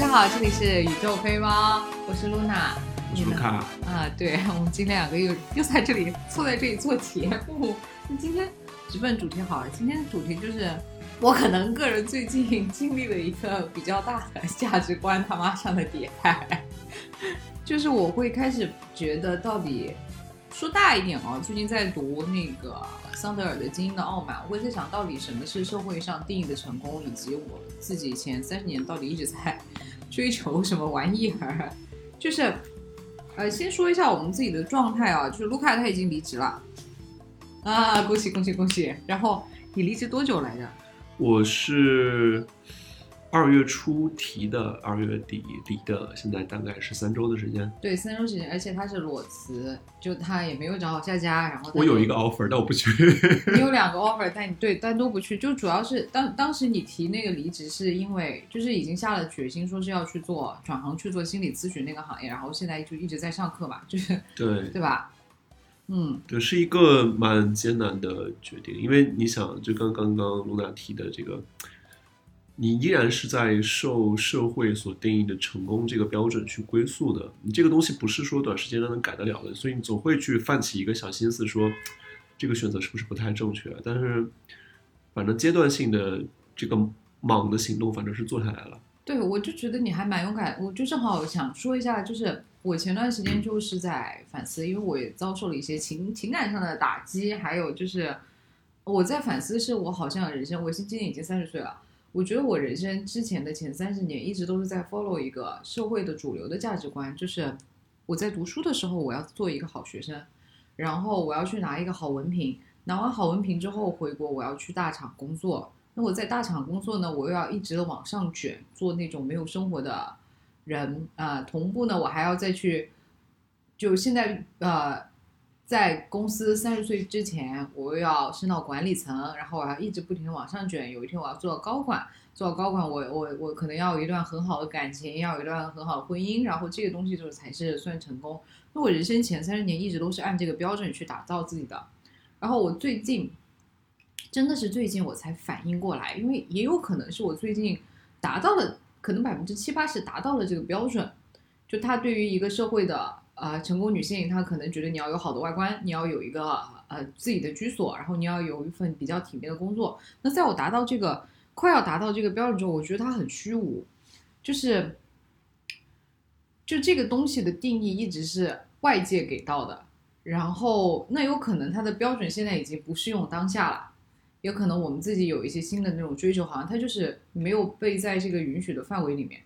家好，这里是宇宙飞猫，我是露娜。你们看啊，对我们今天两个又又在这里坐在这里做节目。那今天直奔主题好了，今天的主题就是我可能个人最近经历了一个比较大的价值观他妈上的迭代，就是我会开始觉得到底说大一点哦，最近在读那个桑德尔的《精英的傲慢》，我会在想到底什么是社会上定义的成功，以及我自己前三十年到底一直在追求什么玩意儿，就是。呃，先说一下我们自己的状态啊，就是卢卡他已经离职了，啊，恭喜恭喜恭喜！然后你离职多久来着？我是。二月初提的，二月底离的，现在大概是三周的时间。对，三周时间，而且他是裸辞，就他也没有找好下家，然后我有一个 offer，但我不去。你有两个 offer，但你对，但都不去，就主要是当当时你提那个离职，是因为就是已经下了决心，说是要去做转行去做心理咨询那个行业，然后现在就一直在上课嘛，就是 对对吧？嗯，对，是一个蛮艰难的决定，因为你想，就刚刚刚露娜提的这个。你依然是在受社会所定义的成功这个标准去归宿的，你这个东西不是说短时间内能改得了的，所以你总会去泛起一个小心思，说这个选择是不是不太正确？但是，反正阶段性的这个莽的行动，反正是做下来了。对，我就觉得你还蛮勇敢，我就正好想说一下，就是我前段时间就是在反思，因为我也遭受了一些情情感上的打击，还有就是我在反思，是我好像人生，我是今年已经三十岁了。我觉得我人生之前的前三十年一直都是在 follow 一个社会的主流的价值观，就是我在读书的时候我要做一个好学生，然后我要去拿一个好文凭，拿完好文凭之后回国我要去大厂工作。那我在大厂工作呢，我又要一直的往上卷，做那种没有生活的人啊。同步呢，我还要再去，就现在呃。在公司三十岁之前，我又要升到管理层，然后我要一直不停的往上卷。有一天我要做到高管，做到高管，我我我可能要有一段很好的感情，要有一段很好的婚姻，然后这个东西就是才是算成功。那我人生前三十年一直都是按这个标准去打造自己的。然后我最近，真的是最近我才反应过来，因为也有可能是我最近达到了，可能百分之七八十达到了这个标准。就他对于一个社会的。啊，成功女性她可能觉得你要有好的外观，你要有一个呃自己的居所，然后你要有一份比较体面的工作。那在我达到这个快要达到这个标准之后，我觉得它很虚无，就是就这个东西的定义一直是外界给到的，然后那有可能它的标准现在已经不适用当下了，有可能我们自己有一些新的那种追求，好像它就是没有被在这个允许的范围里面。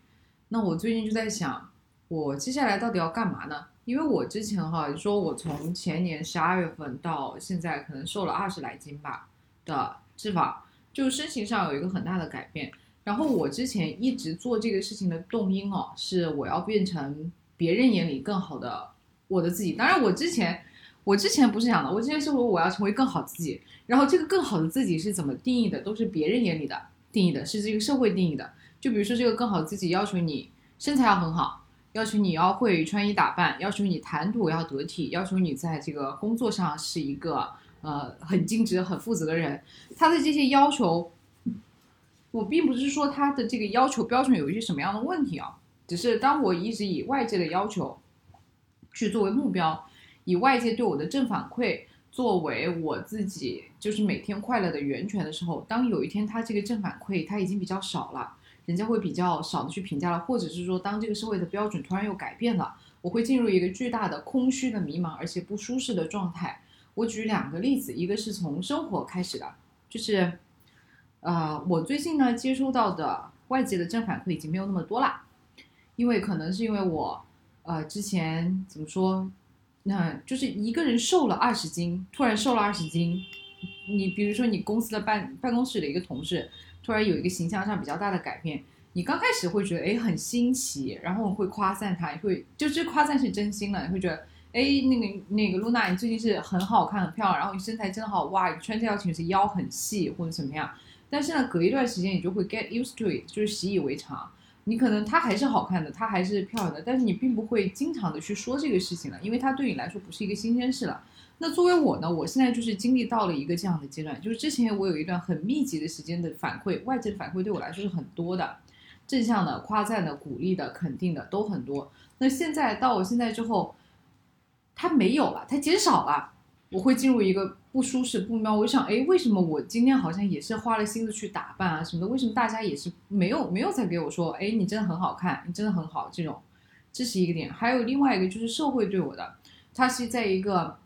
那我最近就在想，我接下来到底要干嘛呢？因为我之前哈说，我从前年十二月份到现在，可能瘦了二十来斤吧的脂肪，就身形上有一个很大的改变。然后我之前一直做这个事情的动因哦，是我要变成别人眼里更好的我的自己。当然，我之前我之前不是想的，我之前是说我要成为更好自己。然后这个更好的自己是怎么定义的？都是别人眼里的定义的，是这个社会定义的。就比如说这个更好的自己，要求你身材要很好。要求你要会穿衣打扮，要求你谈吐要得体，要求你在这个工作上是一个呃很尽职、很负责的人。他的这些要求，我并不是说他的这个要求标准有一些什么样的问题啊，只是当我一直以外界的要求去作为目标，以外界对我的正反馈作为我自己就是每天快乐的源泉的时候，当有一天他这个正反馈他已经比较少了。人家会比较少的去评价了，或者是说，当这个社会的标准突然又改变了，我会进入一个巨大的空虚的迷茫，而且不舒适的状态。我举两个例子，一个是从生活开始的，就是，呃，我最近呢接收到的外界的正反馈已经没有那么多啦，因为可能是因为我，呃，之前怎么说，那就是一个人瘦了二十斤，突然瘦了二十斤，你比如说你公司的办办公室的一个同事。突然有一个形象上比较大的改变，你刚开始会觉得哎很新奇，然后会夸赞他，会就这夸赞是真心的，你会觉得哎那个那个露娜你最近是很好看很漂亮，然后你身材真好哇，你穿这条裙子腰很细或者怎么样，但是呢隔一段时间你就会 get used to it，就是习以为常，你可能她还是好看的，她还是漂亮的，但是你并不会经常的去说这个事情了，因为它对你来说不是一个新鲜事了。那作为我呢，我现在就是经历到了一个这样的阶段，就是之前我有一段很密集的时间的反馈，外界的反馈对我来说是很多的。正向的、夸赞的、鼓励的、肯定的都很多。那现在到我现在之后，它没有了，它减少了，我会进入一个不舒适、不妙。我想，哎，为什么我今天好像也是花了心思去打扮啊什么的？为什么大家也是没有没有再给我说，哎，你真的很好看，你真的很好这种？这是一个点。还有另外一个就是社会对我的，它是在一个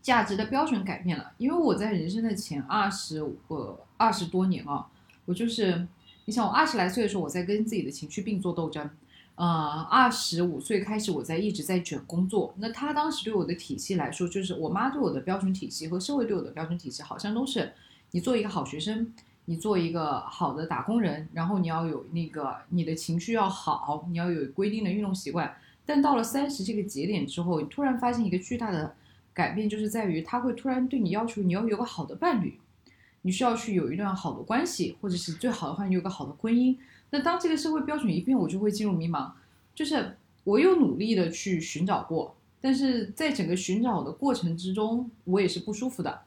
价值的标准改变了。因为我在人生的前二十个二十多年啊，我就是你想，我二十来岁的时候，我在跟自己的情绪病做斗争。呃，二十五岁开始，我在一直在卷工作。那他当时对我的体系来说，就是我妈对我的标准体系和社会对我的标准体系，好像都是你做一个好学生，你做一个好的打工人，然后你要有那个你的情绪要好，你要有规定的运动习惯。但到了三十这个节点之后，你突然发现一个巨大的改变，就是在于他会突然对你要求你要有个好的伴侣，你需要去有一段好的关系，或者是最好的话，你有个好的婚姻。那当这个社会标准一变，我就会进入迷茫。就是我有努力的去寻找过，但是在整个寻找的过程之中，我也是不舒服的。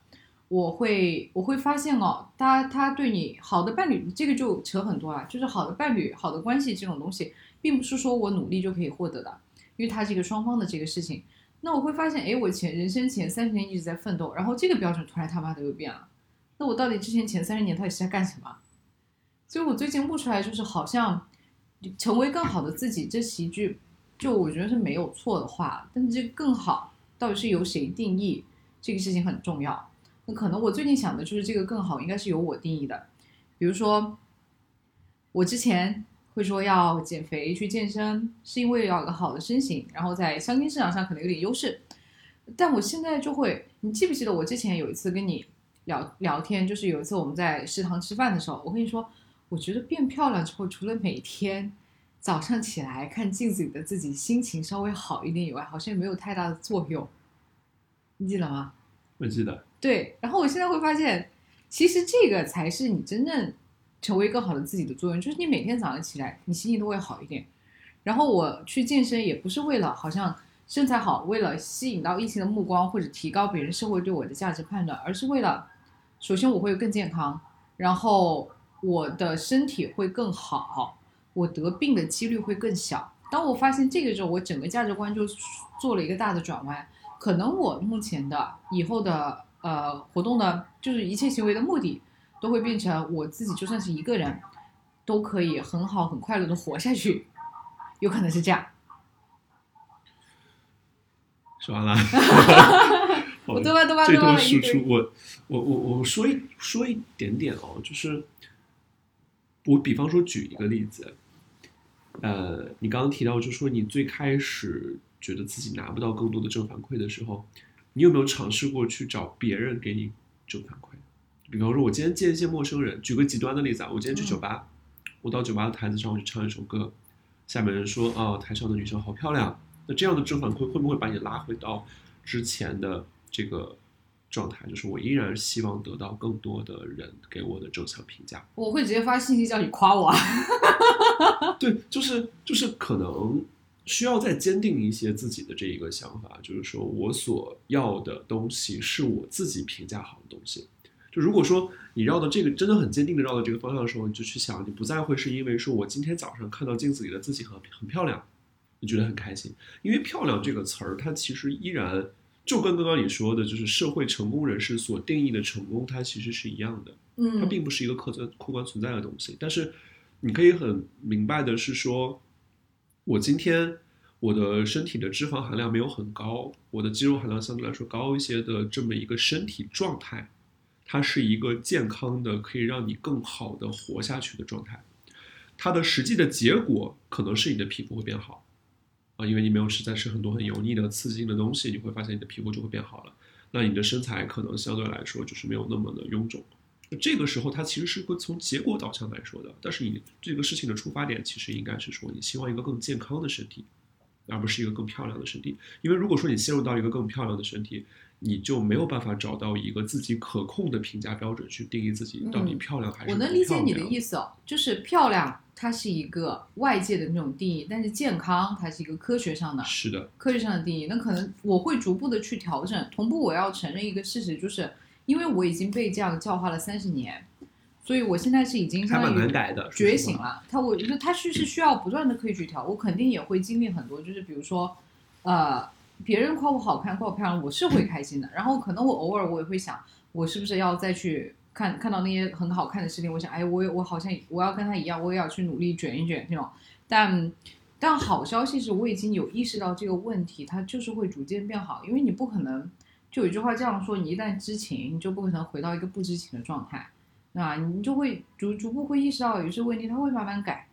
我会我会发现哦，他他对你好的伴侣，这个就扯很多了。就是好的伴侣、好的关系这种东西，并不是说我努力就可以获得的，因为它是一个双方的这个事情。那我会发现，哎，我前人生前三十年一直在奋斗，然后这个标准突然他妈的又变了。那我到底之前前三十年到底是在干什么？所以我最近悟出来，就是好像成为更好的自己，这是一句就我觉得是没有错的话。但是这个更好到底是由谁定义，这个事情很重要。那可能我最近想的就是这个更好应该是由我定义的。比如说，我之前会说要减肥去健身，是因为要有个好的身形，然后在相亲市场上可能有点优势。但我现在就会，你记不记得我之前有一次跟你聊聊天，就是有一次我们在食堂吃饭的时候，我跟你说。我觉得变漂亮之后，除了每天早上起来看镜子里的自己心情稍微好一点以外，好像也没有太大的作用。你记得吗？我记得。对，然后我现在会发现，其实这个才是你真正成为更好的自己的作用，就是你每天早上起来，你心情都会好一点。然后我去健身也不是为了好像身材好，为了吸引到异性的目光或者提高别人社会对我的价值判断，而是为了，首先我会更健康，然后。我的身体会更好，我得病的几率会更小。当我发现这个之后，我整个价值观就做了一个大的转弯。可能我目前的、以后的呃活动的，就是一切行为的目的，都会变成我自己就算是一个人，都可以很好、很快乐的活下去。有可能是这样。说完了。我多吧多吧多吧输出，我我我我说一说一点点哦，就是。我比方说举一个例子，呃，你刚刚提到就说你最开始觉得自己拿不到更多的正反馈的时候，你有没有尝试过去找别人给你正反馈？比方说，我今天见一些陌生人，举个极端的例子啊，我今天去酒吧，我到酒吧的台子上我去唱一首歌，下面人说啊，台上的女生好漂亮，那这样的正反馈会不会把你拉回到之前的这个？状态就是我依然希望得到更多的人给我的正向评价。我会直接发信息叫你夸我。对，就是就是可能需要再坚定一些自己的这一个想法，就是说我所要的东西是我自己评价好的东西。就如果说你绕到这个真的很坚定的绕到这个方向的时候，你就去想，你不再会是因为说我今天早上看到镜子里的自己很很漂亮，你觉得很开心，因为漂亮这个词儿它其实依然。就跟刚刚你说的，就是社会成功人士所定义的成功，它其实是一样的。嗯，它并不是一个客观客观存在的东西。但是，你可以很明白的是说，我今天我的身体的脂肪含量没有很高，我的肌肉含量相对来说高一些的这么一个身体状态，它是一个健康的，可以让你更好的活下去的状态。它的实际的结果可能是你的皮肤会变好。啊，因为你没有吃在吃很多很油腻的刺激性的东西，你会发现你的皮肤就会变好了。那你的身材可能相对来说就是没有那么的臃肿。这个时候，它其实是会从结果导向来说的。但是你这个事情的出发点其实应该是说，你希望一个更健康的身体，而不是一个更漂亮的身体。因为如果说你陷入到一个更漂亮的身体，你就没有办法找到一个自己可控的评价标准去定义自己到底漂亮还是我能理解你的意思哦，就是漂亮。它是一个外界的那种定义，但是健康它是一个科学上的，是的，科学上的定义。那可能我会逐步的去调整。同步，我要承认一个事实，就是因为我已经被这样教化了三十年，所所以我现在是已经相当于觉。醒了。他我觉得他是是需要不断的可以去调，我肯定也会经历很多，就是比如说，呃，别人夸我好看，夸我漂亮，我是会开心的。然后可能我偶尔我也会想，我是不是要再去看看到那些很好看的视频，我想，哎，我也我好像我要跟他一样，我也要去努力卷一卷这种。但但好消息是我已经有意识到这个问题，它就是会逐渐变好，因为你不可能就有一句话这样说，你一旦知情，你就不可能回到一个不知情的状态。啊，你就会逐逐步会意识到有些问题，它会慢慢改。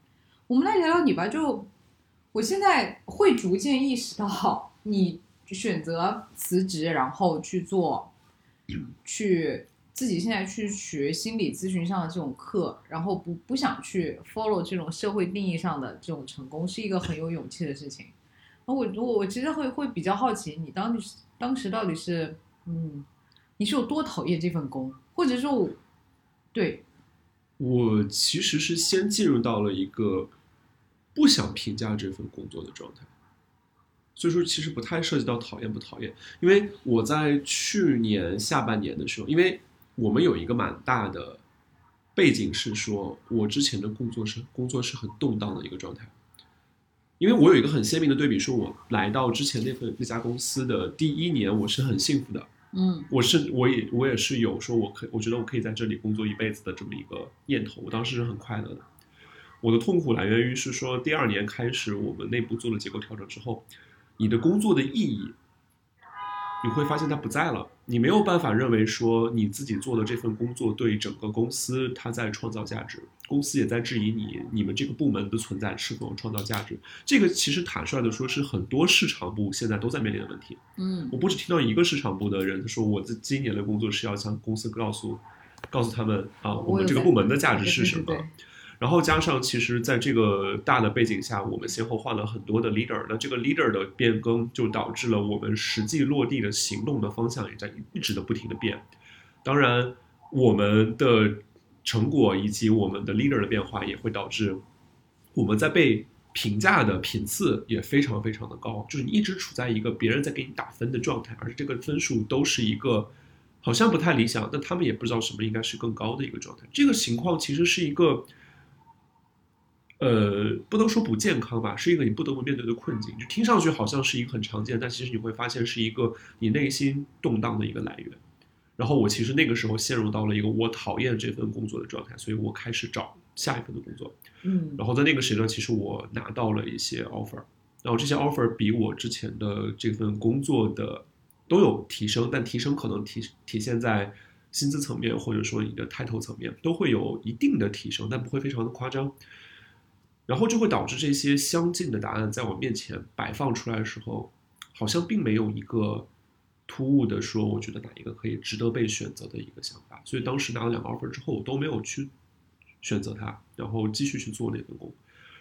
我们来聊聊你吧，就我现在会逐渐意识到，你选择辞职，然后去做，去自己现在去学心理咨询上的这种课，然后不不想去 follow 这种社会定义上的这种成功，是一个很有勇气的事情。那我我我其实会会比较好奇，你当时当时到底是嗯，你是有多讨厌这份工，或者说我对我其实是先进入到了一个不想评价这份工作的状态，所以说其实不太涉及到讨厌不讨厌，因为我在去年下半年的时候，因为我们有一个蛮大的背景是说，我之前的工作是工作是很动荡的一个状态，因为我有一个很鲜明的对比，说我来到之前那份那家公司的第一年，我是很幸福的，嗯。我是我也我也是有说我可我觉得我可以在这里工作一辈子的这么一个念头，我当时是很快乐的。我的痛苦来源于是说第二年开始我们内部做了结构调整之后，你的工作的意义，你会发现它不在了，你没有办法认为说你自己做的这份工作对整个公司它在创造价值，公司也在质疑你你们这个部门的存在是否创造价值。这个其实坦率的说是很多市场部现在都在面临的问题。嗯我不止听到一个市场部的人说，我这今年的工作是要向公司告诉，告诉他们啊，我们这个部门的价值是什么。然后加上，其实在这个大的背景下，我们先后换了很多的 leader，那这个 leader 的变更就导致了我们实际落地的行动的方向也在一直的不停的变。当然，我们的成果以及我们的 leader 的变化也会导致我们在被评价的频次也非常非常的高，就是你一直处在一个别人在给你打分的状态，而这个分数都是一个好像不太理想，但他们也不知道什么应该是更高的一个状态。这个情况其实是一个，呃，不能说不健康吧，是一个你不得不面对的困境。就听上去好像是一个很常见，但其实你会发现是一个你内心动荡的一个来源。然后我其实那个时候陷入到了一个我讨厌这份工作的状态，所以我开始找下一份的工作。嗯然后在那个时段，其实我拿到了一些 offer，然后这些 offer 比我之前的这份工作的都有提升，但提升可能体体现在薪资层面或者说你的 title 层面都会有一定的提升，但不会非常的夸张。然后就会导致这些相近的答案在我面前摆放出来的时候，好像并没有一个突兀的说，我觉得哪一个可以值得被选择的一个想法。所以当时拿了两个 offer 之后，我都没有去选择它，然后继续去做那份工。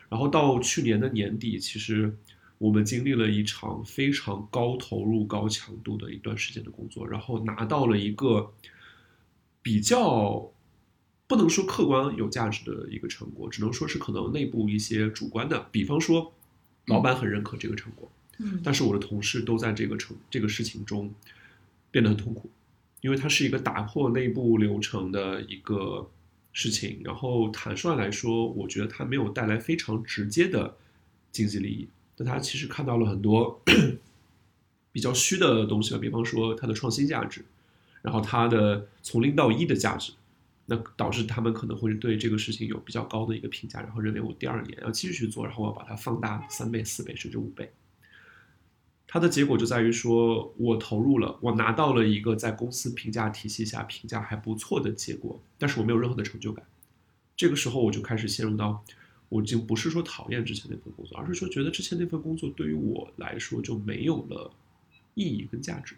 然后到去年的年底，其实我们经历了一场非常高投入、高强度的一段时间的工作，然后拿到了一个比较不能说客观有价值的一个成果，只能说是可能内部一些主观的，比方说老板很认可这个成果，嗯但是我的同事都在这个成这个事情中变得很痛苦，因为它是一个打破内部流程的一个事情。然后坦率来说，我觉得它没有带来非常直接的经济利益，但它其实看到了很多 比较虚的东西吧，比方说它的创新价值，然后它的从零到一的价值。那导致他们可能会对这个事情有比较高的一个评价，然后认为我第二年要继续去做，然后我要把它放大三倍、四倍甚至五倍。它的结果就在于说，我投入了，我拿到了一个在公司评价体系下评价还不错的结果，但是我没有任何的成就感。这个时候我就开始陷入到，我已经不是说讨厌之前那份工作，而是说觉得之前那份工作对于我来说就没有了意义跟价值。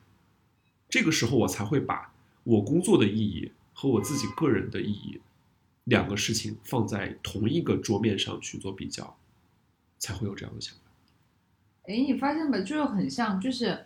这个时候我才会把我工作的意义和我自己个人的意义两个事情放在同一个桌面上去做比较，才会有这样的想法。哎，你发现没？就是很像，就是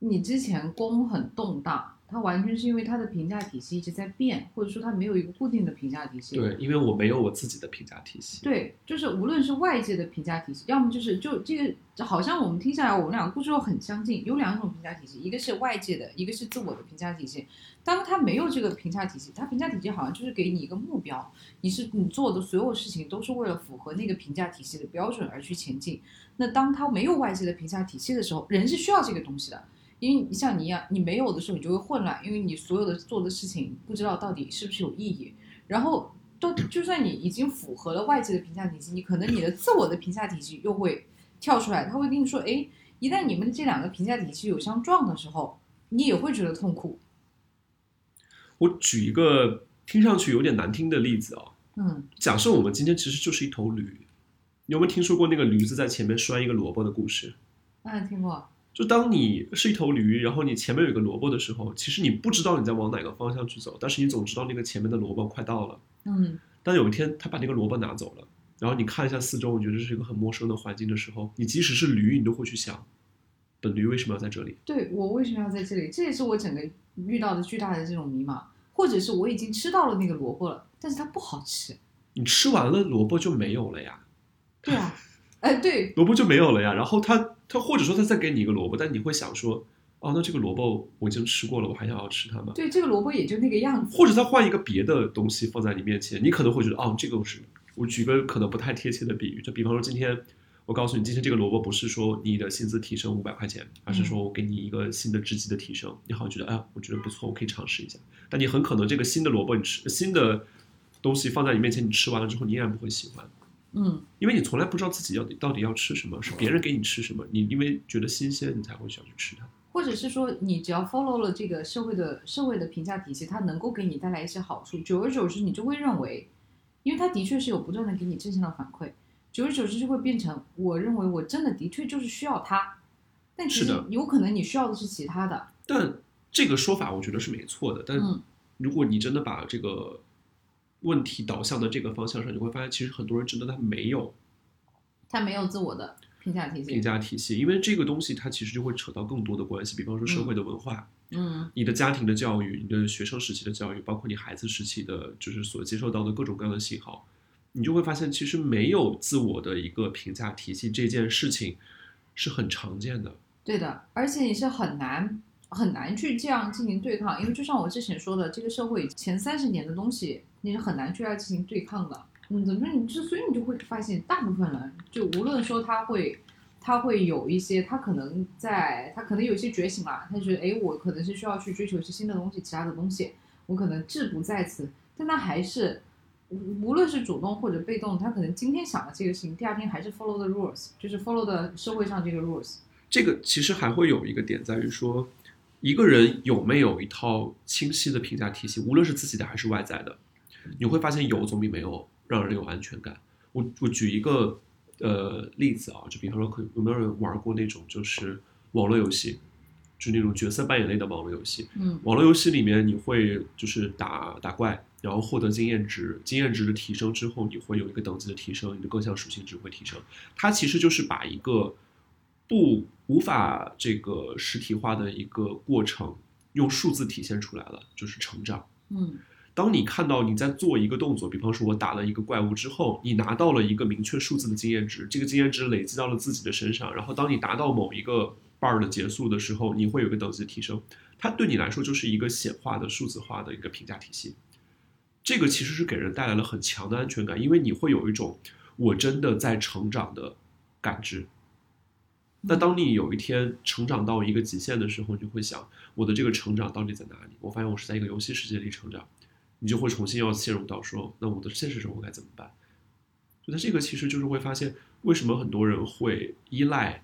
你之前工很动荡，它完全是因为它的评价体系一直在变，或者说它没有一个固定的评价体系。对，因为我没有我自己的评价体系。对，就是无论是外界的评价体系，要么就是就这个，好像我们听下来，我们两个故事又很相近。有两种评价体系，一个是外界的，一个是自我的评价体系。当他没有这个评价体系，他评价体系好像就是给你一个目标，你是你做的所有事情都是为了符合那个评价体系的标准而去前进。那当他没有外界的评价体系的时候，人是需要这个东西的。因为你像你一样，你没有的时候，你就会混乱，因为你所有的做的事情不知道到底是不是有意义。然后，都就算你已经符合了外界的评价体系，你可能你的自我的评价体系又会跳出来，他会跟你说：“哎，一旦你们这两个评价体系有相撞的时候，你也会觉得痛苦。”我举一个听上去有点难听的例子啊，嗯，假设我们今天其实就是一头驴，你有没有听说过那个驴子在前面拴一个萝卜的故事？嗯，听过。就当你是一头驴，然后你前面有一个萝卜的时候，其实你不知道你在往哪个方向去走，但是你总知道那个前面的萝卜快到了。嗯，但有一天他把那个萝卜拿走了，然后你看一下四周，你觉得这是一个很陌生的环境的时候，你即使是驴，你都会去想，本驴为什么要在这里？对我为什么要在这里？这也是我整个遇到的巨大的这种迷茫，或者是我已经吃到了那个萝卜了，但是它不好吃。你吃完了萝卜就没有了呀？对啊，哎，对，萝卜就没有了呀。然后他他或者说他再给你一个萝卜，但你会想说，哦，那这个萝卜我已经吃过了，我还想要吃它吗？对，这个萝卜也就那个样子。或者他换一个别的东西放在你面前，你可能会觉得，哦，这个是我举个可能不太贴切的比喻，就比方说今天我告诉你，今天这个萝卜不是说你的薪资提升五百块钱，而是说我给你一个新的职级的提升，你好像觉得，哎，我觉得不错，我可以尝试一下。但你很可能这个新的萝卜你吃新的东西放在你面前，你吃完了之后，你依然不会喜欢。嗯，因为你从来不知道自己要到底要吃什么，是别人给你吃什么，你因为觉得新鲜，你才会想去吃它。或者是说，你只要 follow 了这个社会的社会的评价体系，它能够给你带来一些好处，久而久之，你就会认为，因为它的确是有不断的给你正向的反馈，久而久之就会变成，我认为我真的的确就是需要它，但其实有可能你需要的是其他的。但这个说法我觉得是没错的，但嗯如果你真的把这个问题导向的这个方向上，你会发现，其实很多人真的他没有他没有自我的评价体系评。价体系，因为这个东西它其实就会扯到更多的关系，比方说社会的文化、嗯你的家庭的教育、你的学生时期的教育，包括你孩子时期的，就是所接受到的各种各样的信号，你就会发现，其实没有自我的一个评价体系这件事情是很常见的。对的，而且你是很难很难去这样进行对抗，因为就像我之前说的，这个社会前三十年的东西，你是很难去要进行对抗的。嗯，怎么说？你就所以你就会发现，大部分人就无论说他会，他会有一些，他可能在，他可能有一些觉醒了，他觉得，哎，我可能是需要去追求一些新的东西，其他的东西，我可能志不在此，但他还是。无无论是主动或者被动，他可能今天想了这个事情，第二天还是 follow the rules，就是 follow 的社会上这个 rules。这个其实还会有一个点在于说，一个人有没有一套清晰的评价体系，无论是自己的还是外在的，你会发现有总比没有让人有安全感。我我举一个呃例子啊，就比方说，可有没有人玩过那种就是网络游戏，就那种角色扮演类的网络游戏？嗯网络游戏里面你会就是打打怪，然后获得经验值，经验值的提升之后，你会有一个等级的提升，你的各项属性值会提升。它其实就是把一个不无法这个实体化的一个过程，用数字体现出来了，就是成长。嗯当你看到你在做一个动作，比方说我打了一个怪物之后，你拿到了一个明确数字的经验值，这个经验值累积到了自己的身上，然后当你达到某一个 bar 的结束的时候，你会有一个等级的提升，它对你来说就是一个显化的数字化的一个评价体系。这个其实是给人带来了很强的安全感，因为你会有一种我真的在成长的感知。那当你有一天成长到一个极限的时候，你就会想，我的这个成长到底在哪里？我发现我是在一个游戏世界里成长，你就会重新要陷入到说，那我的现实生活该怎么办？就它这个其实就是会发现，为什么很多人会依赖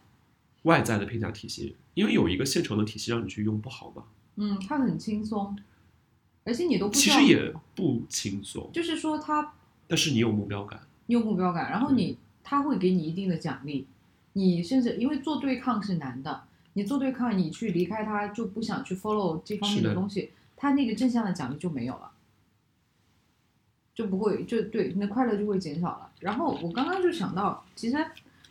外在的评价体系，因为有一个现成的体系让你去用，不好吗？嗯，它很轻松，而且你都不，其实也不轻松，就是说它但是你有目标感。你有目标感，然后你他会给你一定的奖励，你甚至因为做对抗是难的，你做对抗，你去离开他就不想去 follow 这方面的的东西，他那个正向的奖励就没有了，就不会就对那快乐就会减少了。然后我刚刚就想到，其实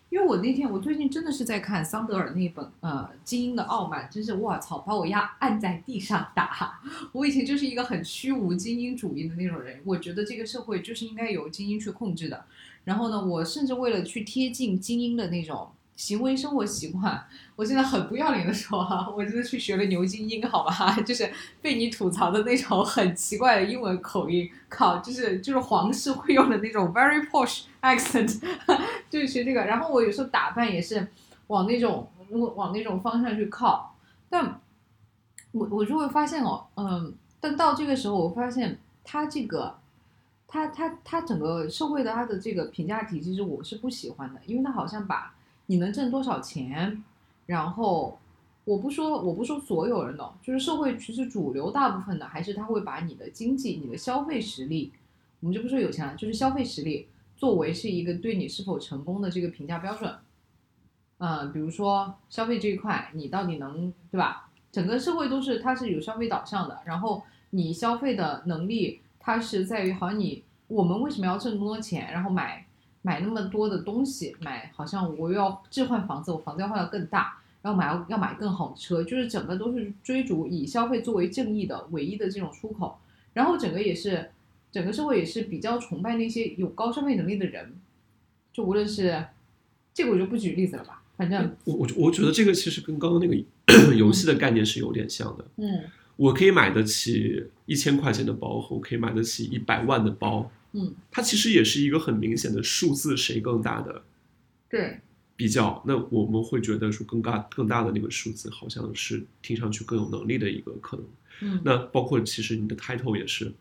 因为我那天我最近真的是在看桑德尔那本呃《精英的傲慢》，真是哇操，把我压按在地上打。我以前就是一个很虚无精英主义的那种人，我觉得这个社会就是应该由精英去控制的。然后呢，我甚至为了去贴近精英的那种。行为生活习惯，我现在很不要脸的说哈，我真的去学了牛津英，好吧，就是被你吐槽的那种很奇怪的英文口音，靠，就是就是皇室会用的那种 very posh accent，就是学这个。然后我有时候打扮也是往那种往往那种方向去靠，但我我就会发现哦，嗯，但到这个时候，我发现他这个他他他整个社会的他的这个评价体系是我是不喜欢的，因为他好像把。你能挣多少钱？然后我不说，我不说所有人的，就是社会其实主流大部分的，还是他会把你的经济、你的消费实力，我们就不说有钱了，就是消费实力作为是一个对你是否成功的这个评价标准。嗯，比如说消费这一块，你到底能对吧？整个社会都是它是有消费导向的，然后你消费的能力，它是在于好像你我们为什么要挣那么多钱，然后买。买那么多的东西，买好像我又要置换房子，我房子要换的更大，然后买要要买更好的车，就是整个都是追逐以消费作为正义的唯一的这种出口，然后整个也是整个社会也是比较崇拜那些有高消费能力的人，就无论是这个我就不举例子了吧，反正我我我觉得这个其实跟刚刚那个 游戏的概念是有点像的，嗯，我可以买得起一千块钱的包，和我可以买得起一百万的包。嗯，它其实也是一个很明显的数字谁更大的对比较。那我们会觉得说更大更大的那个数字好像是听上去更有能力的一个可能。嗯，那包括其实你的 title 也是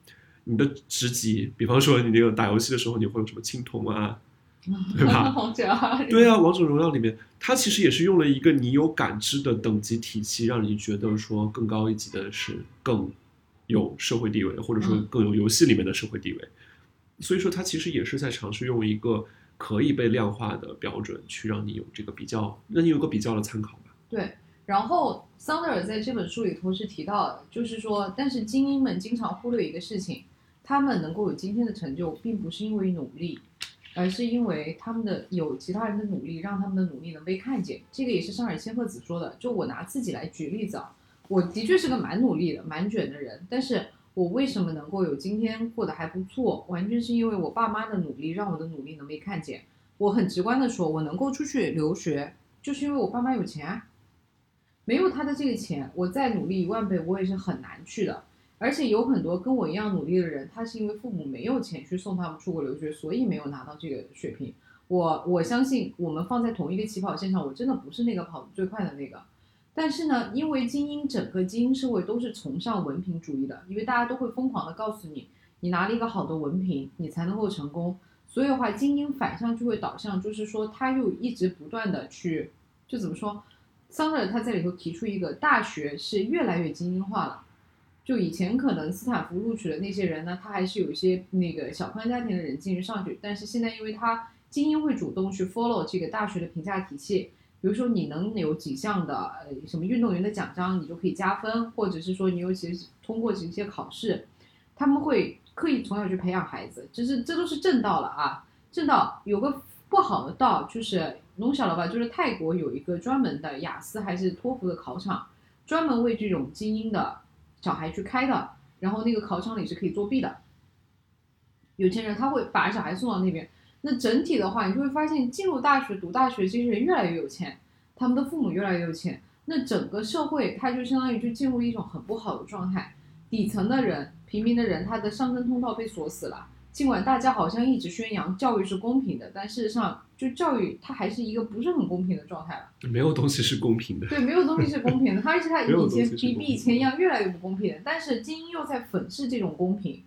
你的职级，比方说你那个打游戏的时候你会有什么青铜啊，对吧？对啊，王者荣耀里面它其实也是用了一个你有感知的等级体系，让你觉得说更高一级的是更有社会地位，或者说更有游戏里面的社会地位。所以说，他其实也是在尝试用一个可以被量化的标准，去让你有这个比较，让你有个比较的参考吧。对。然后，桑德尔在这本书里头是提到，就是说，但是精英们经常忽略一个事情，他们能够有今天的成就，并不是因为努力，而是因为他们的有其他人的努力，让他们的努力能被看见。这个也是上海千鹤子说的。就我拿自己来举例子啊，我的确是个蛮努力的、蛮卷的人，但是。我为什么能够有今天过得还不错？完全是因为我爸妈的努力，让我的努力能被看见。我很直观的说，我能够出去留学，就是因为我爸妈有钱。没有他的这个钱，我再努力一万倍，我也是很难去的。而且有很多跟我一样努力的人，他是因为父母没有钱去送他们出国留学，所以没有拿到这个水平。我我相信，我们放在同一个起跑线上，我真的不是那个跑得最快的那个。但是呢，因为精英整个精英社会都是崇尚文凭主义的，因为大家都会疯狂的告诉你，你拿了一个好的文凭，你才能够成功。所以的话，精英反向就会导向，就是说他又一直不断的去，就怎么说，桑德尔他在里头提出一个，大学是越来越精英化了。就以前可能斯坦福录取的那些人呢，他还是有一些那个小康家庭的人进去上去，但是现在因为他精英会主动去 follow 这个大学的评价体系。比如说你能有几项的呃什么运动员的奖章，你就可以加分，或者是说你有些通过这些考试，他们会刻意从小去培养孩子，就是这都是正道了啊。正道有个不好的道就是弄晓了吧？就是泰国有一个专门的雅思还是托福的考场，专门为这种精英的小孩去开的，然后那个考场里是可以作弊的，有钱人他会把小孩送到那边。那整体的话，你就会发现，进入大学读大学这些人越来越有钱，他们的父母越来越有钱，那整个社会它就相当于就进入一种很不好的状态。底层的人、平民的人，他的上升通道被锁死了。尽管大家好像一直宣扬教育是公平的，但事实上，就教育它还是一个不是很公平的状态了。没有东西是公平的。对，没有东西是公平的，它而且它以前比比以前一样越来越不公平。但是精英又在粉饰这种公平。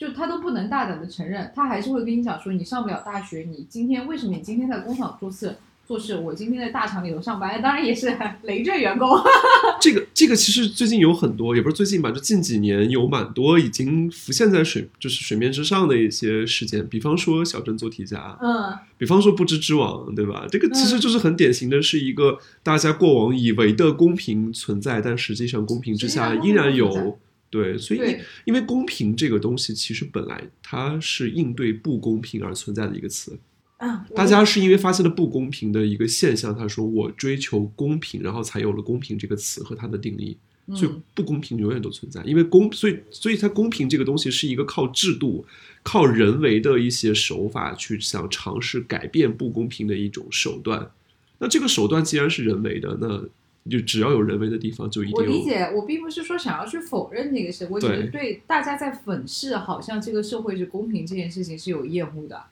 就他都不能大胆的承认，他还是会跟你讲说，你上不了大学，你今天为什么你今天在工厂做事做事，我今天在大厂里头上班，当然也是累赘员工。这个这个其实最近有很多，也不是最近吧，就近几年有蛮多已经浮现在水就是水面之上的一些事件，比方说小镇做题家，嗯，比方说不知之网，对吧？这个其实就是很典型的是一个大家过往以为的公平存在，但实际上公平之下依然有。对，所以因为公平这个东西，其实本来它是应对不公平而存在的一个词。嗯，大家是因为发现了不公平的一个现象，他说我追求公平，然后才有了公平这个词和它的定义。所以嗯不公平永远都存在，因为公，所以所以它公平这个东西是一个靠制度、靠人为的一些手法去想尝试改变不公平的一种手段。那这个手段既然是人为的，那就只要有人为的地方，就一定有。我理解，我并不是说想要去否认这个事，我只是对大家在粉饰好像这个社会是公平这件事情是有厌恶的。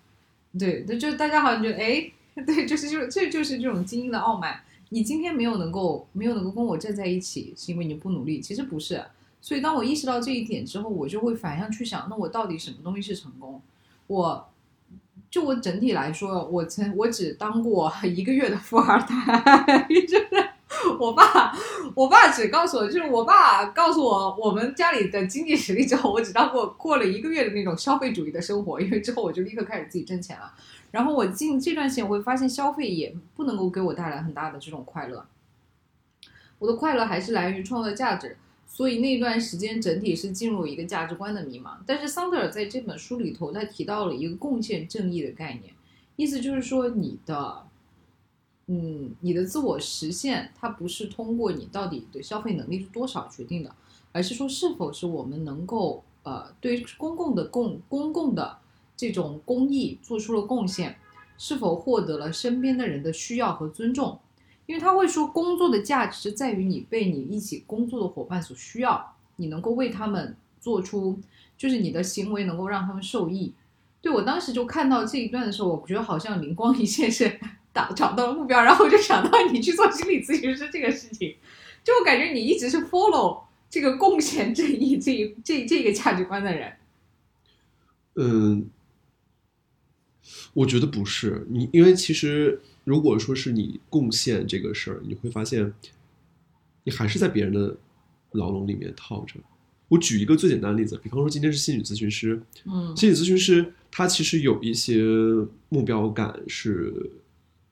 对，那就大家好像觉得，哎，对，就是就这就是这种精英的傲慢。你今天没有能够没有能够跟我站在一起，是因为你不努力，其实不是。所以当我意识到这一点之后，我就会反向去想，那我到底什么东西是成功？我就我整体来说，我曾我只当过一个月的富二代，就是 我爸，我爸只告诉我，就是我爸告诉我我们家里的经济实力之后，我只当过过了一个月的那种消费主义的生活，因为之后我就立刻开始自己挣钱了。然后我近这段时间我会发现，消费也不能够给我带来很大的这种快乐，我的快乐还是来源于创造价值。所以那段时间整体是进入一个价值观的迷茫。但是桑德尔在这本书里头，他提到了一个贡献正义的概念，意思就是说你的，嗯，你的自我实现，它不是通过你到底的消费能力是多少决定的，而是说是否是我们能够呃对公共的共公共的这种公益做出了贡献，是否获得了身边的人的需要和尊重。因为他会说，工作的价值在于你被你一起工作的伙伴所需要，你能够为他们做出，就是你的行为能够让他们受益。对我当时就看到这一段的时候，我觉得好像灵光一现，是找找到了目标，然后我就想到你去做心理咨询师这个事情，就我感觉你一直是 follow 这个贡献正义这一这这个价值观的人。嗯，我觉得不是你，因为其实如果说是你贡献这个事儿，你会发现，你还是在别人的牢笼里面套着。我举一个最简单的例子，比方说今天是心理咨询师，嗯心理咨询师他其实有一些目标感是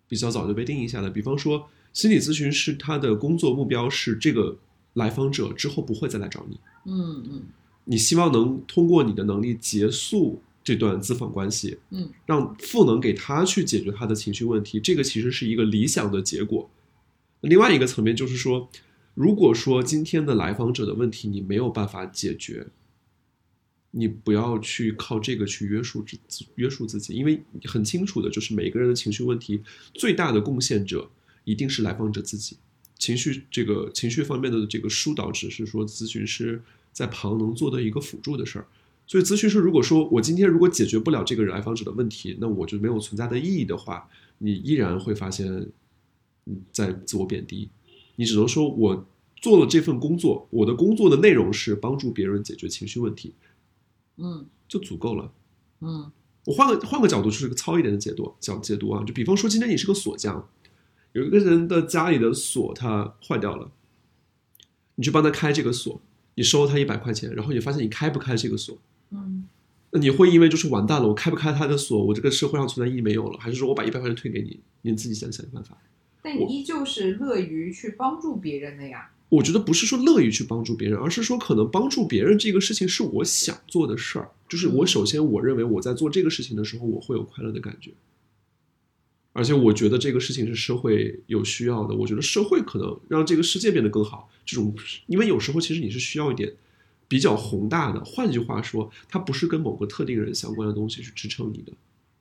比较早就被定义下来，比方说心理咨询师他的工作目标是这个来访者之后不会再来找你，嗯嗯。你希望能通过你的能力结束这段咨访关系，嗯，让赋能给他去解决他的情绪问题，这个其实是一个理想的结果。另外一个层面就是说，如果说今天的来访者的问题你没有办法解决，你不要去靠这个去约束自约束自己，因为很清楚的就是每个人的情绪问题最大的贡献者一定是来访者自己。情绪这个情绪方面的这个疏导，只是说咨询师在旁能做的一个辅助的事儿。所以，咨询师如果说我今天如果解决不了这个来访者的问题，那我就没有存在的意义的话，你依然会发现你在自我贬低。你只能说我做了这份工作，我的工作的内容是帮助别人解决情绪问题，嗯就足够了。嗯我换个换个角度，就是个糙一点的解读讲解读啊，就比方说今天你是个锁匠，有一个人的家里的锁它坏掉了，你去帮他开这个锁，你收他一百块钱，然后你发现你开不开这个锁，嗯那你会因为就是完蛋了，我开不开他的锁，我这个社会上存在意义没有了，还是说我把一百块钱退给你，你自己想想办法？但你依旧是乐于去帮助别人的呀。我觉得不是说乐于去帮助别人，而是说可能帮助别人这个事情是我想做的事儿。就是我首先我认为我在做这个事情的时候，我会有快乐的感觉，而且我觉得这个事情是社会有需要的。我觉得社会可能让这个世界变得更好。这种，因为有时候其实你是需要一点比较宏大的，换句话说，它不是跟某个特定人相关的东西去支撑你的。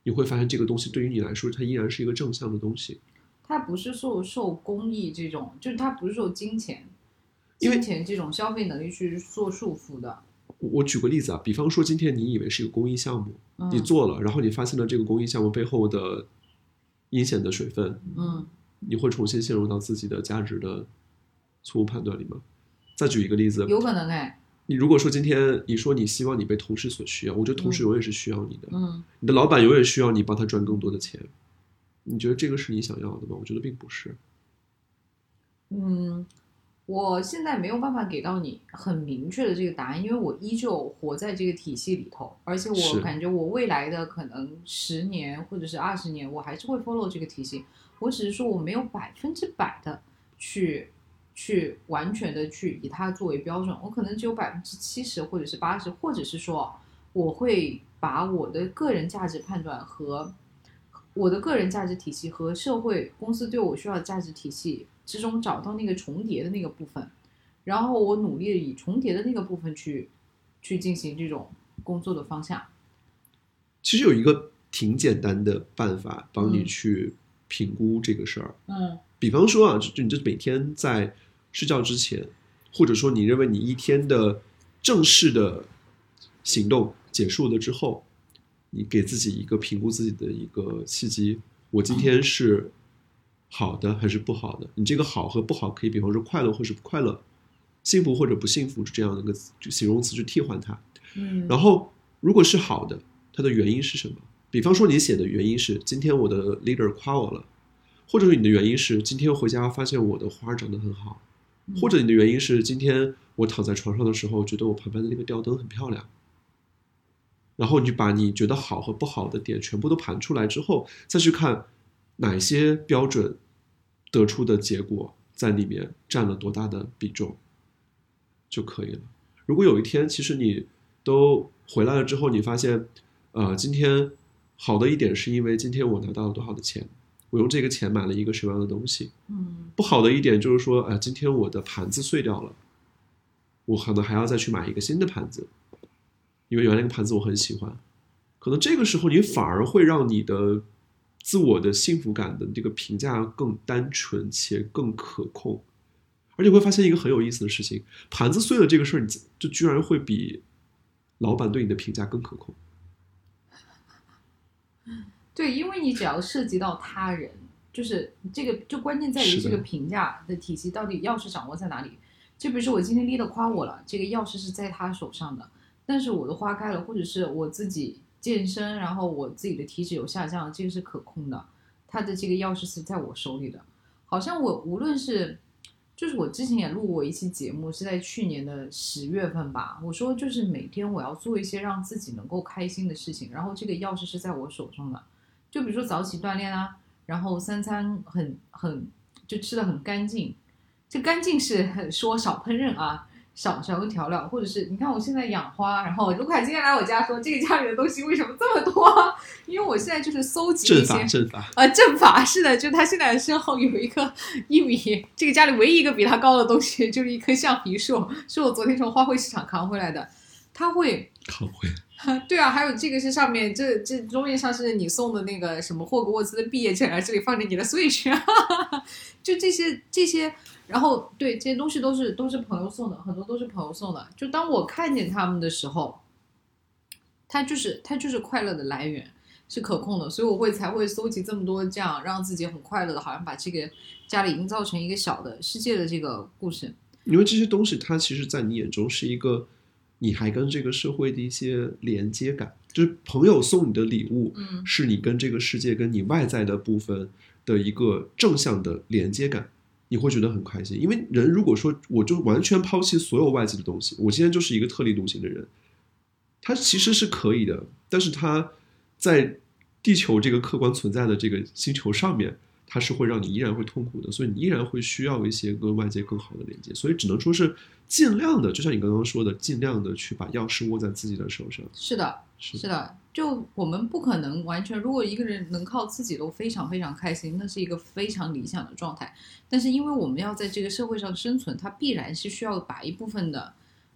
你会发现这个东西对于你来说，它依然是一个正向的东西。它不是受受公益这种，就是它不是受金钱、金钱这种消费能力去做束缚的。我我举个例子啊，比方说今天你以为是一个公益项目，嗯你做了，然后你发现了这个公益项目背后的阴险的水分，嗯你会重新陷入到自己的价值的错误判断里吗？再举一个例子，有可能哎，你如果说今天你说你希望你被同事所需要，我觉得同事永远是需要你的，嗯你的老板永远需要你帮他赚更多的钱，你觉得这个是你想要的吗？我觉得并不是。嗯，我现在没有办法给到你很明确的这个答案，因为我依旧活在这个体系里头，而且我感觉我未来的可能十年或者是二十年，我还是会 follow 这个体系。我只是说我没有百分之百的去去完全的去以它作为标准，我可能只有百分之七十或者是八十，或者是说我会把我的个人价值判断和我的个人价值体系和社会公司对我需要的价值体系之中找到那个重叠的那个部分，然后我努力地以重叠的那个部分去去进行这种工作的方向。其实有一个挺简单的办法帮你嗯去评估这个事儿，嗯比方说啊，就就你这每天在睡觉之前，或者说你认为你一天的正式的行动结束了之后，你给自己一个评估自己的一个契机。我今天是好的还是不好的？你这个好和不好可以，比方说快乐或是不快乐，幸福或者不幸福，这样的一个形容词去替换它。嗯，然后如果是好的，它的原因是什么？比方说你写的原因是今天我的 leader 夸我了，或者是你的原因是今天回家发现我的花长得很好，嗯或者你的原因是今天我躺在床上的时候觉得我旁边的那个吊灯很漂亮。然后你把你觉得好和不好的点全部都盘出来之后，再去看哪些标准得出的结果在里面占了多大的比重就可以了。如果有一天其实你都回来了之后，你发现，呃，今天好的一点是因为今天我拿到了多少的钱，我用这个钱买了一个什么样的东西。嗯不好的一点就是说，呃，今天我的盘子碎掉了，我可能还要再去买一个新的盘子，因为原来那个盘子我很喜欢。可能这个时候你反而会让你的自我的幸福感的这个评价更单纯且更可控，而且会发现一个很有意思的事情：盘子碎了这个事儿，你就居然会比老板对你的评价更可控。对，因为你只要涉及到他人，就是这个，就关键在于这个评价的体系到底钥匙掌握在哪里。就比如说我今天 leader 夸我了，这个钥匙是在他手上的，但是我的花开了，或者是我自己健身，然后我自己的体脂有下降，这个是可控的，它的这个钥匙是在我手里的。好像我无论是，就是我之前也录过一期节目，是在去年的十月份吧。我说就是每天我要做一些让自己能够开心的事情，然后这个钥匙是在我手中的。就比如说早起锻炼啊，然后三餐很很就吃的很干净，这干净是 说少烹饪啊，少少用调料，或者是你看我现在养花，然后卢卡今天来我家说这个家里的东西为什么这么多啊？因为我现在就是搜集一阵法，些阵法，啊，阵法是的，就他现在身后有一棵一米，这个家里唯一一个比他高的东西就是一棵橡皮树，是我昨天从花卉市场扛回来的。他会，康辉，对啊，还有这个是上面这这桌面上是你送的那个什么霍格沃兹的毕业证啊，这里放着你的 Switch，就这些这些，然后对这些东西都是都是朋友送的，很多都是朋友送的。就当我看见他们的时候，它就是它就是快乐的来源。是可控的，所以我会才会搜集这么多这样让自己很快乐的，好像把这个家里营造成一个小的世界的这个故事。因为这些东西，它其实，在你眼中是一个，你还跟这个社会的一些连接感，就是朋友送你的礼物，嗯是你跟这个世界、跟你外在的部分的一个正向的连接感，你会觉得很开心。因为人如果说我就完全抛弃所有外界的东西，我今天就是一个特立独行的人，他其实是可以的，但是他在地球这个客观存在的这个星球上面，它是会让你依然会痛苦的，所以你依然会需要一些跟外界更好的连接，所以只能说是尽量的，就像你刚刚说的，尽量的去把钥匙握在自己的手上。是的，是是的，就我们不可能完全，如果一个人能靠自己都非常非常开心，那是一个非常理想的状态。但是因为我们要在这个社会上生存，它必然是需要把一部分的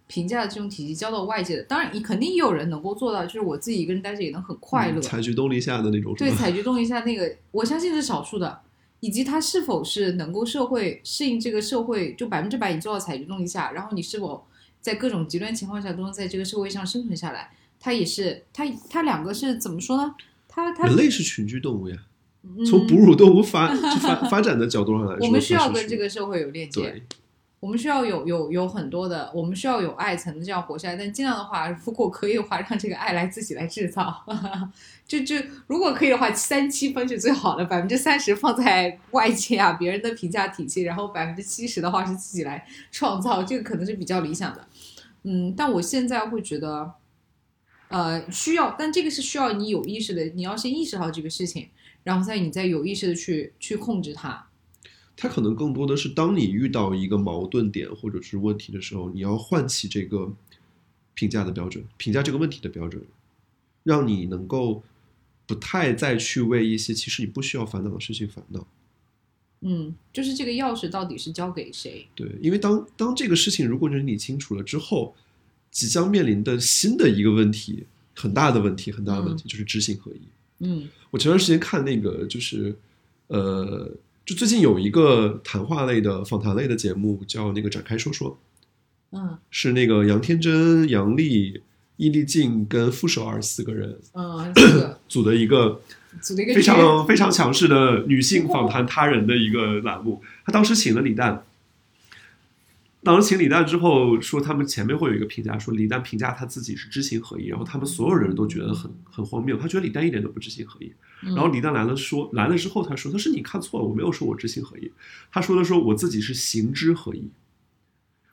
评价的这种体系交到外界的。当然，你肯定也有人能够做到，就是我自己一个人待着也能很快乐。嗯采菊东篱下的那种，对，采菊东篱下那个，我相信是少数的，以及他是否是能够社会适应这个社会，就百分之百你做到采菊东篱下，然后你是否在各种极端情况下都能在这个社会上生存下来，他也是它它两个是怎么说呢？它它人类是群居动物呀，嗯从哺乳动物发就发发展的角度上来说，我们需要跟这个社会有链接，对，我们需要有有有很多的，我们需要有爱才能这样活下来。但尽量的话，如果可以的话，让这个爱来自己来制造。就就如果可以的话，三七分是最好的，百分之三十放在外界啊别人的评价体系，然后百分之七十的话是自己来创造，这个可能是比较理想的。嗯，但我现在会觉得，呃，需要，但这个是需要你有意识的，你要先意识到这个事情，然后再你再有意识的去去控制它。它可能更多的是当你遇到一个矛盾点或者是问题的时候，你要唤起这个评价的标准，评价这个问题的标准，让你能够不太再去为一些其实你不需要烦恼的事情烦恼。嗯，就是这个钥匙到底是交给谁？对，因为当当这个事情如果你理清楚了之后，即将面临的新的一个问题，很大的问题，很大的问题、就是知行合一。嗯我前段时间看那个，就是呃，就最近有一个谈话类的访谈类的节目，叫那个展开说说，嗯是那个杨天真、杨丽、伊丽静跟傅首尔四个人嗯，组的一个非组了一个非常非常强势的女性访谈他人的一个栏目。他当时请了李诞，当时请李诞之后说，他们前面会有一个评价，说李诞评价他自己是知行合一，然后他们所有人都觉得很很荒谬，他觉得李诞一点都不知行合一。嗯然后李诞来了说，来了之后他说，他是你看错了，我没有说我知行合一，他说的说我自己是行知合一。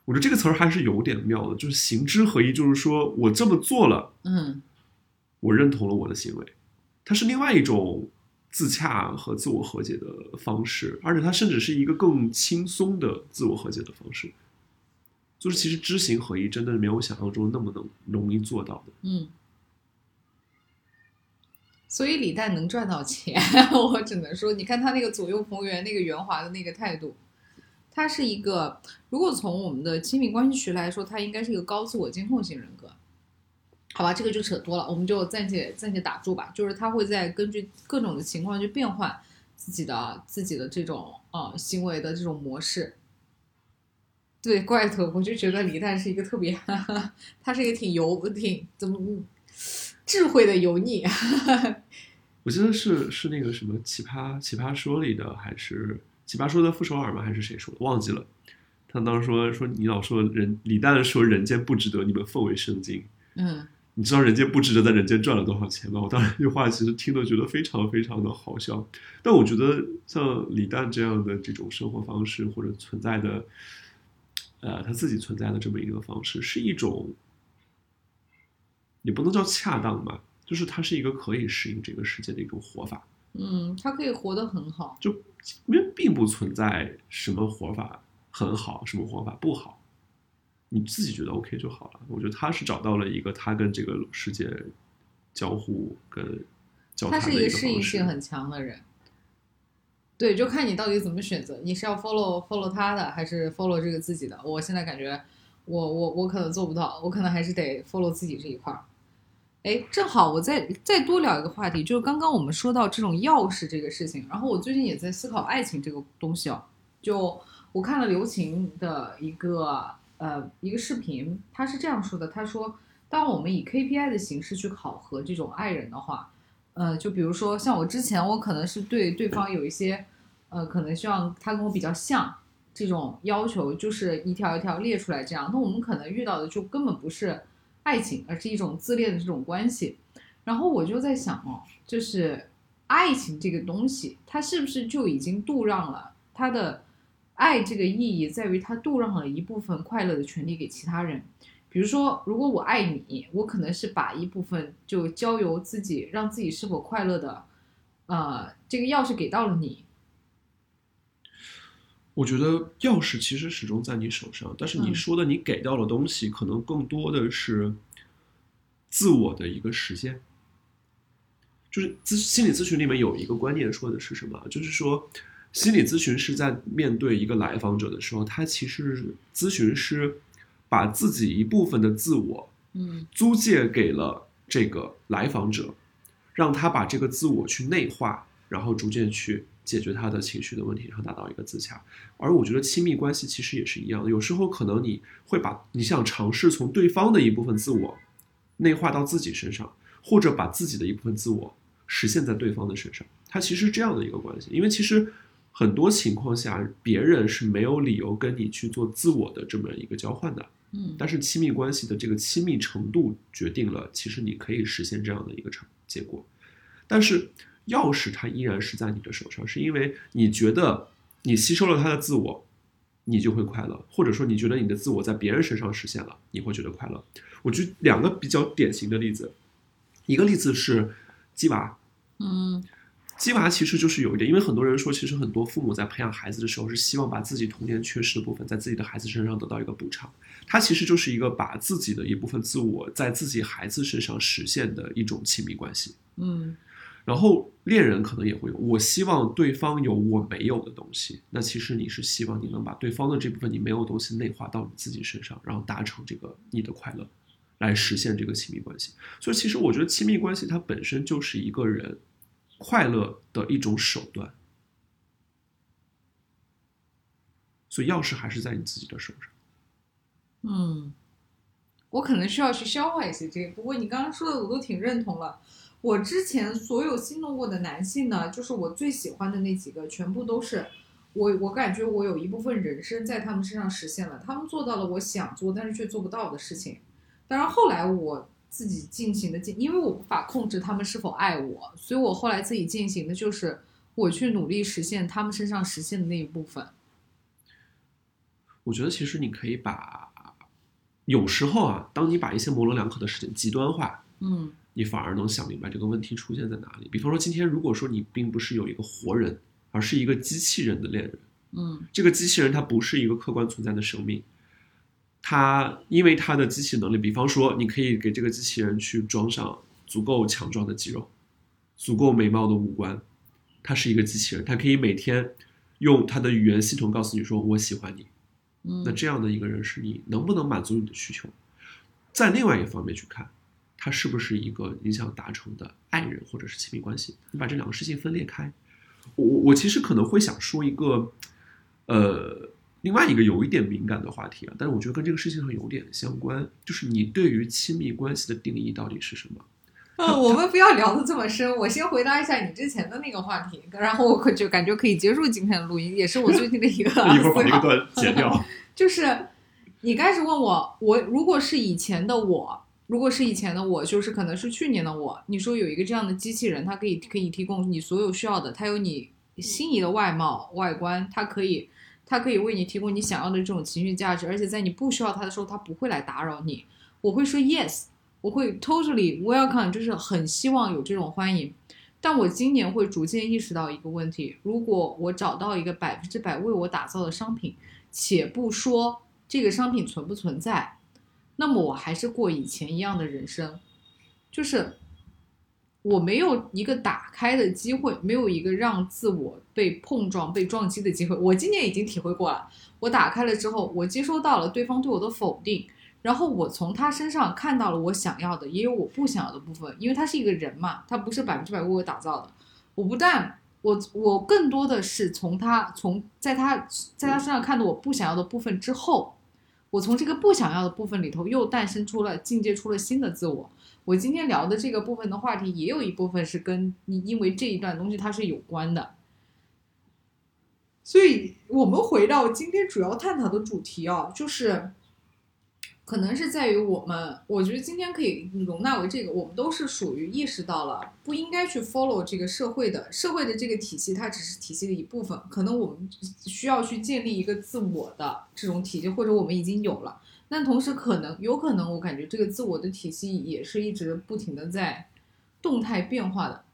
我觉得这个词儿还是有点妙的，就是行知合一，就是说我这么做了，嗯我认同了我的行为，它是另外一种自洽和自我和解的方式，而且它甚至是一个更轻松的自我和解的方式。就是其实知行合一真的没有想象中那么能容易做到的。嗯。所以李诞能赚到钱，我只能说，你看他那个左右逢源、那个圆滑的那个态度，他是一个，如果从我们的亲密关系学来说，他应该是一个高自我监控型人格。好吧，这个就扯多了，我们就暂且暂且打住吧。就是他会在根据各种的情况去变换自己的自己的这种呃行为的这种模式。对，怪头，我就觉得李诞是一个特别，他是一个挺油、挺怎么智慧的油腻。我记得是是那个什么奇葩奇葩说里的，还是奇葩说的傅首尔吗？还是谁说的？忘记了。他当时说说你老说人李诞说人间不值得你们奉为圣经，嗯你知道人间不值得在人间赚了多少钱吗？我当时这句话其实听了觉得非常非常的好笑，但我觉得像李诞这样的这种生活方式或者存在的，呃，他自己存在的这么一个方式，是一种，也不能叫恰当吧，就是它是一个可以适应这个世界的一种活法，嗯，他可以活得很好。就因为并不存在什么活法很好，什么活法不好。你自己觉得 OK 就好了。我觉得他是找到了一个他跟这个世界交互跟交他谈的是一个适应性很强的人。对，就看你到底怎么选择，你是要 follow follow 他的，还是 follow 这个自己的？我现在感觉我，我我可能做不到，我可能还是得 follow 自己这一块儿。哎，正好我再再多聊一个话题，就是刚刚我们说到这种钥匙这个事情，然后我最近也在思考爱情这个东西哦。就我看了刘擎的一个呃一个视频，他是这样说的，他说，当我们以 KPI 的形式去考核这种爱人的话，呃，就比如说像我之前，我可能是对对方有一些，呃，可能希望他跟我比较像这种要求，就是一条一条列出来这样。那我们可能遇到的就根本不是爱情，而是一种自恋的这种关系。然后我就在想哦，就是爱情这个东西，它是不是就已经度让了它的爱这个意义，在于它度让了一部分快乐的权利给其他人。比如说，如果我爱你，我可能是把一部分就交由自己，让自己是否快乐的，呃，这个钥匙给到了你。我觉得钥匙其实始终在你手上，但是你嗯说的你给到的东西，可能更多的是自我的一个实现。就是咨心理咨询里面有一个观念说的是什么？就是说，心理咨询师在面对一个来访者的时候，他其实咨询师把自己一部分的自我嗯租借给了这个来访者，让他把这个自我去内化，然后逐渐去解决他的情绪的问题，然后达到一个自洽。而我觉得亲密关系其实也是一样的，有时候可能你会把你想尝试从对方的一部分自我内化到自己身上，或者把自己的一部分自我实现在对方的身上，它其实是这样的一个关系。因为其实很多情况下，别人是没有理由跟你去做自我的这么一个交换的。嗯但是亲密关系的这个亲密程度决定了，其实你可以实现这样的一个成结果。但是钥匙它依然是在你的手上，是因为你觉得你吸收了他的自我，你就会快乐，或者说你觉得你的自我在别人身上实现了，你会觉得快乐。我举两个比较典型的例子，一个例子是鸡娃，嗯鸡娃其实就是有一点，因为很多人说，其实很多父母在培养孩子的时候是希望把自己童年缺失的部分在自己的孩子身上得到一个补偿，它其实就是一个把自己的一部分自我在自己孩子身上实现的一种亲密关系。嗯然后恋人可能也会有，我希望对方有我没有的东西。那其实你是希望你能把对方的这部分你没有的东西内化到你自己身上，然后达成这个你的快乐，来实现这个亲密关系。所以其实我觉得亲密关系它本身就是一个人快乐的一种手段。所以钥匙还是在你自己的手上。嗯，我可能需要去消化一些这个。不过你刚刚说的我都挺认同了。我之前所有心动过的男性呢，就是我最喜欢的那几个，全部都是我，我感觉我有一部分人生在他们身上实现了，他们做到了我想做但是却做不到的事情。当然后来我自己进行的进，因为我无法控制他们是否爱我，所以我后来自己进行的就是我去努力实现他们身上实现的那一部分。我觉得其实你可以把，有时候啊，当你把一些模棱两可的事情极端化，嗯。你反而能想明白这个问题出现在哪里。比方说，今天如果说你并不是有一个活人，而是一个机器人的恋人，嗯，这个机器人它不是一个客观存在的生命，它因为它的机器能力，比方说，你可以给这个机器人去装上足够强壮的肌肉，足够美貌的五官，它是一个机器人，它可以每天用它的语言系统告诉你说我喜欢你，嗯，那这样的一个人是你能不能满足你的需求？在另外一方面去看。他是不是一个你想达成的爱人或者是亲密关系？你把这两个事情分裂开。我我其实可能会想说一个，呃，另外一个有一点敏感的话题啊，但是我觉得跟这个事情上有点相关，就是你对于亲密关系的定义到底是什么？呃，我们不要聊的这么深，我先回答一下你之前的那个话题，然后我可就感觉可以结束今天的录音，也是我最近的一个。一会儿把这个段剪掉。就是你开始问我，我如果是以前的我。如果是以前的我，就是可能是去年的我。你说有一个这样的机器人，它可以可以提供你所有需要的，它有你心仪的外貌外观，它可以它可以为你提供你想要的这种情绪价值，而且在你不需要它的时候，它不会来打扰你。我会说 yes，我会 totally welcome，就是很希望有这种欢迎。但我今年会逐渐意识到一个问题：如果我找到一个百分之百为我打造的商品，且不说这个商品存不存在。那么我还是过以前一样的人生，就是我没有一个打开的机会，没有一个让自我被碰撞、被撞击的机会。我今年已经体会过了，我打开了之后，我接收到了对方对我的否定，然后我从他身上看到了我想要的，也有我不想要的部分，因为他是一个人嘛，他不是百分之百为我打造的。我不但我我更多的是从他从在他在他身上看到我不想要的部分之后。我从这个不想要的部分里头又诞生出了进阶出了新的自我。我今天聊的这个部分的话题，也有一部分是跟你因为这一段东西它是有关的。所以，我们回到今天主要探讨的主题啊，就是。可能是在于我们，我觉得今天可以容纳为这个，我们都是属于意识到了不应该去 follow 这个社会的社会的这个体系，它只是体系的一部分。可能我们需要去建立一个自我的这种体系，或者我们已经有了。但同时，可能有可能，我感觉这个自我的体系也是一直不停的在动态变化的，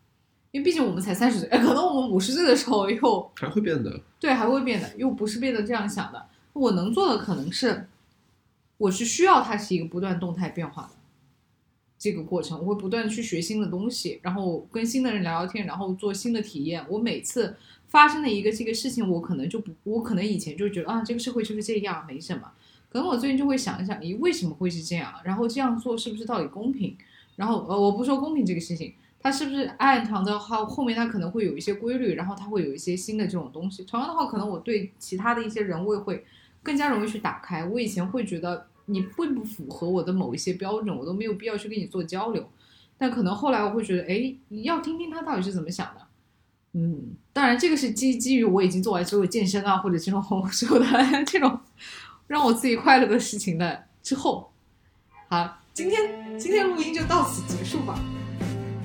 因为毕竟我们才三十岁，可能我们五十岁的时候又还会变的，对，还会变的，又不是变得这样想的。我能做的可能是。我是需要它是一个不断动态变化的这个过程，我会不断去学新的东西，然后跟新的人聊聊天，然后做新的体验。我每次发生的一个这个事情，我可能就不，我可能以前就觉得啊，这个社会就是这样，没什么。可能我最近就会想一想，咦，为什么会是这样？然后这样做是不是到底公平？然后呃，我不说公平这个事情，它是不是暗藏的话，后面它可能会有一些规律，然后它会有一些新的这种东西。同样的话，可能我对其他的一些人我也会更加容易去打开。我以前会觉得。你并不符合我的某一些标准，我都没有必要去跟你做交流。但可能后来我会觉得，哎，你要听听他到底是怎么想的。嗯，当然这个是基基于我已经做完所有健身啊或者这种 所有的 这种让我自己快乐的事情的之后。好，今天今天录音就到此结束吧。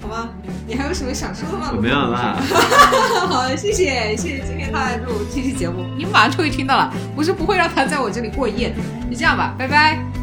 好吗？你还有什么想说的吗？没有啦。好，谢谢谢谢今天他来录这期节目，你马上就会听到了。我是不会让他在我这里过夜的。就这样吧，拜拜。